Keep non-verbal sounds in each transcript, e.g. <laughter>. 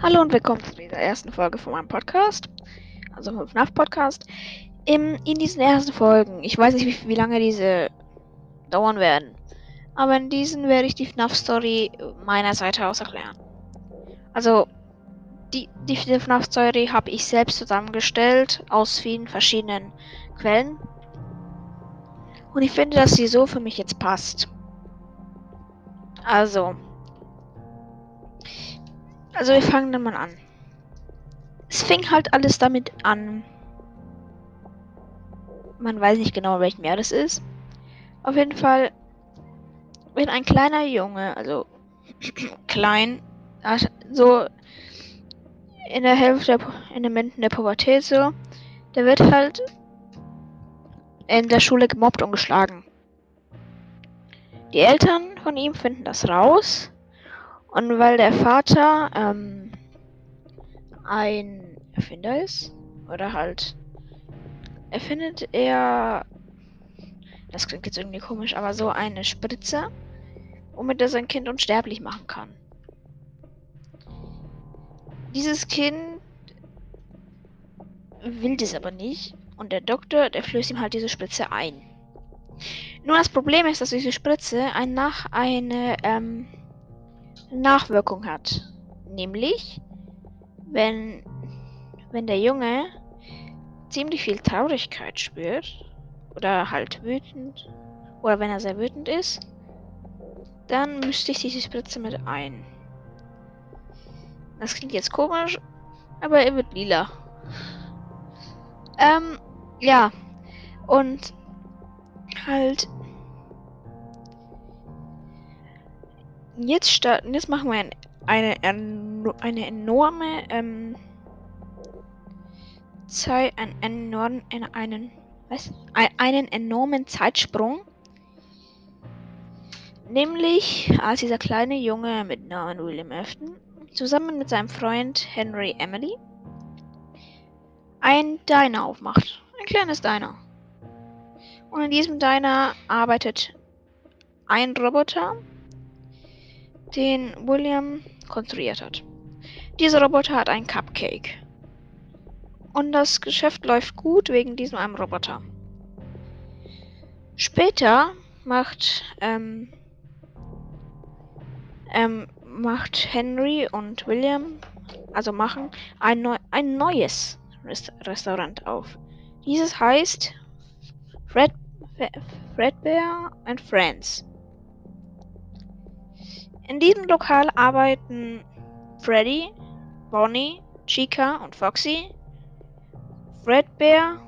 Hallo und willkommen zu dieser ersten Folge von meinem Podcast, also vom FNAF Podcast. Im, in diesen ersten Folgen, ich weiß nicht, wie, wie lange diese dauern werden, aber in diesen werde ich die FNAF Story meiner Seite aus erklären. Also, die, die FNAF Story habe ich selbst zusammengestellt aus vielen verschiedenen Quellen. Und ich finde, dass sie so für mich jetzt passt. Also, also wir fangen dann mal an. Es fing halt alles damit an. Man weiß nicht genau, welchem Jahr das ist. Auf jeden Fall, wenn ein kleiner Junge, also <clears throat> klein, so in der Hälfte, der, in der Pubertät so, der wird halt in der Schule gemobbt und geschlagen. Die Eltern von ihm finden das raus und weil der Vater ähm, ein Erfinder ist, oder halt erfindet er, das klingt jetzt irgendwie komisch, aber so eine Spritze, womit er sein Kind unsterblich machen kann. Dieses Kind will das aber nicht und der Doktor, der flößt ihm halt diese Spritze ein. Nur das Problem ist, dass diese Spritze ein nach eine ähm, Nachwirkung hat. Nämlich, wenn, wenn der Junge ziemlich viel Traurigkeit spürt oder halt wütend oder wenn er sehr wütend ist, dann müsste ich diese Spritze mit ein. Das klingt jetzt komisch, aber er wird lila. Ähm, ja. Und halt jetzt starten, jetzt machen wir ein, eine, eine enorme ähm, Zeit, einen enormen, einen, was? einen enormen Zeitsprung. Nämlich, als dieser kleine Junge mit Namen William Afton zusammen mit seinem Freund Henry Emily ein Diner aufmacht. Ein kleines Diner. Und in diesem Diner arbeitet ein Roboter, den William konstruiert hat. Dieser Roboter hat einen Cupcake. Und das Geschäft läuft gut wegen diesem einen Roboter. Später macht, ähm, ähm, macht Henry und William, also machen ein, neu, ein neues Rest Restaurant auf. Dieses heißt Fred, Fredbear and Friends. In diesem Lokal arbeiten Freddy, Bonnie, Chica und Foxy, Fredbear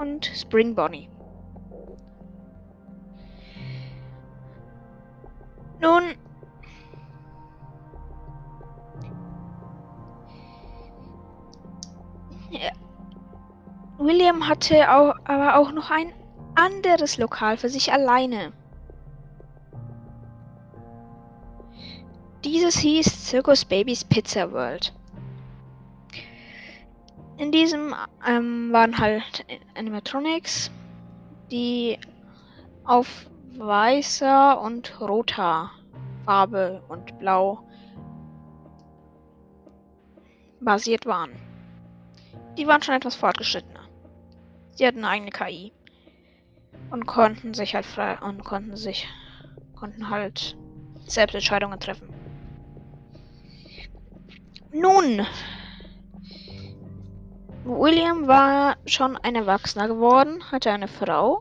und Spring Bonnie. Nun, William hatte auch, aber auch noch ein anderes Lokal für sich alleine. Dieses hieß Circus Babies Pizza World. In diesem ähm, waren halt Animatronics, die auf weißer und roter Farbe und blau basiert waren. Die waren schon etwas fortgeschrittener. Sie hatten eine eigene KI und konnten sich halt frei und konnten sich konnten halt selbst Entscheidungen treffen. Nun, William war schon ein Erwachsener geworden, hatte eine Frau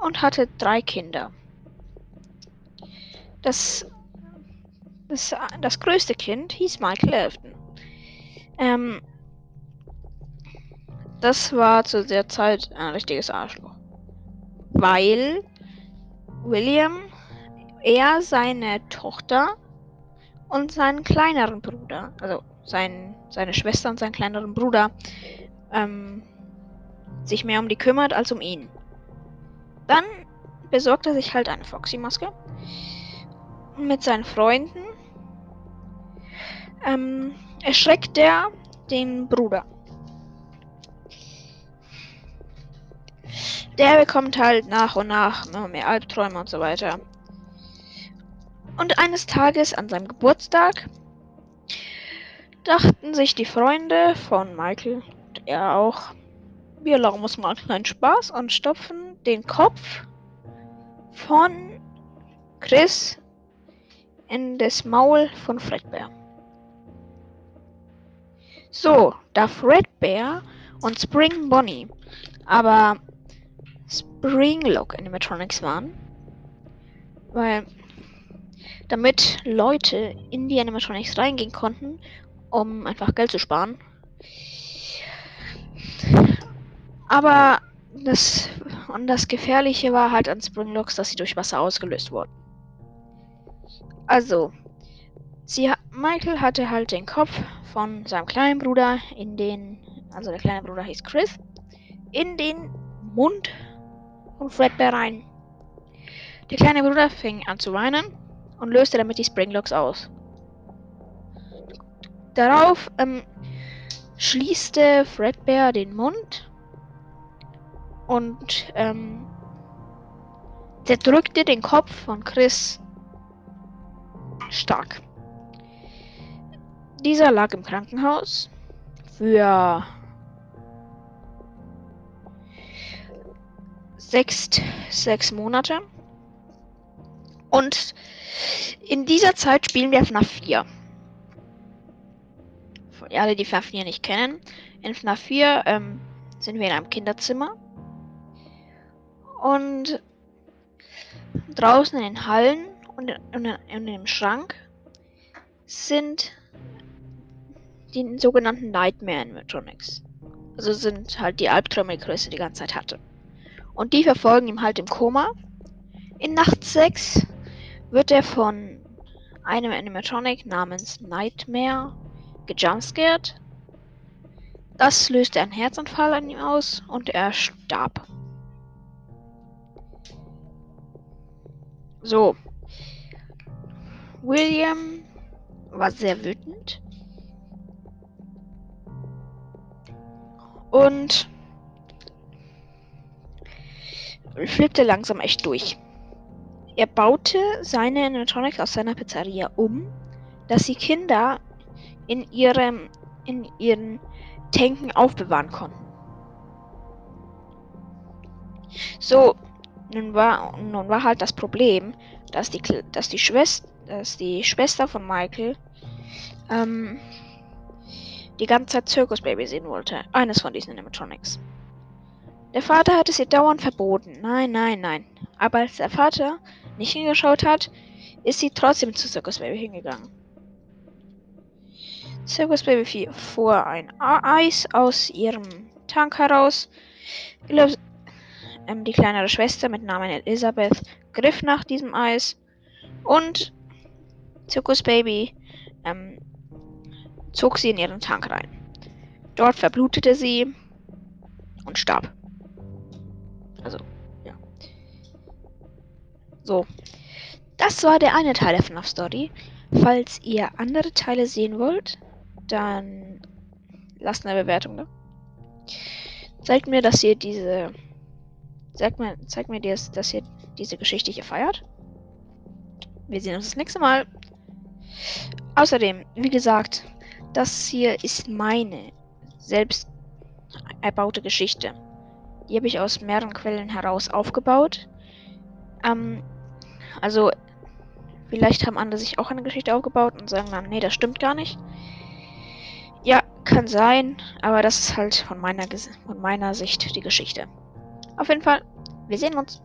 und hatte drei Kinder. Das, das, das größte Kind hieß Michael Elfton. Ähm, das war zu der Zeit ein richtiges Arschloch. Weil William, er seine Tochter und seinen kleineren Bruder, also sein, seine Schwester und seinen kleineren Bruder, ähm, sich mehr um die kümmert als um ihn. Dann besorgt er sich halt eine Foxy-Maske mit seinen Freunden ähm, erschreckt er den Bruder. Der bekommt halt nach und nach immer mehr Albträume und so weiter. Und eines Tages an seinem Geburtstag dachten sich die Freunde von Michael und er auch, wir erlauben uns mal einen kleinen Spaß und stopfen den Kopf von Chris in das Maul von Fredbear. So, da Fredbear und Spring Bonnie aber Springlock Animatronics waren, weil damit Leute in die Animatronics reingehen konnten, um einfach Geld zu sparen. Aber das und das Gefährliche war halt an Springlocks, dass sie durch Wasser ausgelöst wurden. Also, sie, Michael hatte halt den Kopf von seinem kleinen Bruder in den, also der kleine Bruder hieß Chris, in den Mund von Fredbear rein. Der kleine Bruder fing an zu weinen und löste damit die Springlocks aus. Darauf ähm, schließte Fredbear den Mund und ähm, zerdrückte den Kopf von Chris stark. Dieser lag im Krankenhaus für sechs, sechs Monate. Und in dieser Zeit spielen wir FNAF 4. Für alle, die FNAF 4 nicht kennen. In FNAF 4 ähm, sind wir in einem Kinderzimmer. Und draußen in den Hallen und in, in, in dem Schrank sind die sogenannten Nightmare Animatronics. Also sind halt die Albträume, die Größe die ganze Zeit hatte. Und die verfolgen ihn halt im Koma. In Nacht 6 wird er von einem Animatronic namens Nightmare gejumpscared. Das löste einen Herzanfall an ihm aus und er starb. So. William war sehr wütend. Und flippte langsam echt durch. Er baute seine Animatronics aus seiner Pizzeria um, dass sie Kinder in ihrem in ihren Tanken aufbewahren konnten. So, nun war nun war halt das Problem, dass die dass die Schwester dass die Schwester von Michael ähm, die ganze Zeit Circus Baby sehen wollte, eines von diesen Animatronics. Der Vater hat es ihr dauernd verboten. Nein, nein, nein. Aber als der Vater nicht hingeschaut hat, ist sie trotzdem zu Circus Baby hingegangen. Circus Baby fuhr ein Eis aus ihrem Tank heraus. Ähm, die kleinere Schwester mit Namen Elisabeth griff nach diesem Eis und Circus Baby ähm, zog sie in ihren Tank rein. Dort verblutete sie und starb. Also. So. Das war der eine Teil der FNAF Story. Falls ihr andere Teile sehen wollt, dann lasst eine Bewertung da. Zeigt mir, dass ihr diese. Zeigt mir, zeigt mir, dass ihr diese Geschichte hier feiert. Wir sehen uns das nächste Mal. Außerdem, wie gesagt, das hier ist meine selbst erbaute Geschichte. Die habe ich aus mehreren Quellen heraus aufgebaut. Ähm, also, vielleicht haben andere sich auch eine Geschichte aufgebaut und sagen dann, nee, das stimmt gar nicht. Ja, kann sein, aber das ist halt von meiner, von meiner Sicht die Geschichte. Auf jeden Fall, wir sehen uns.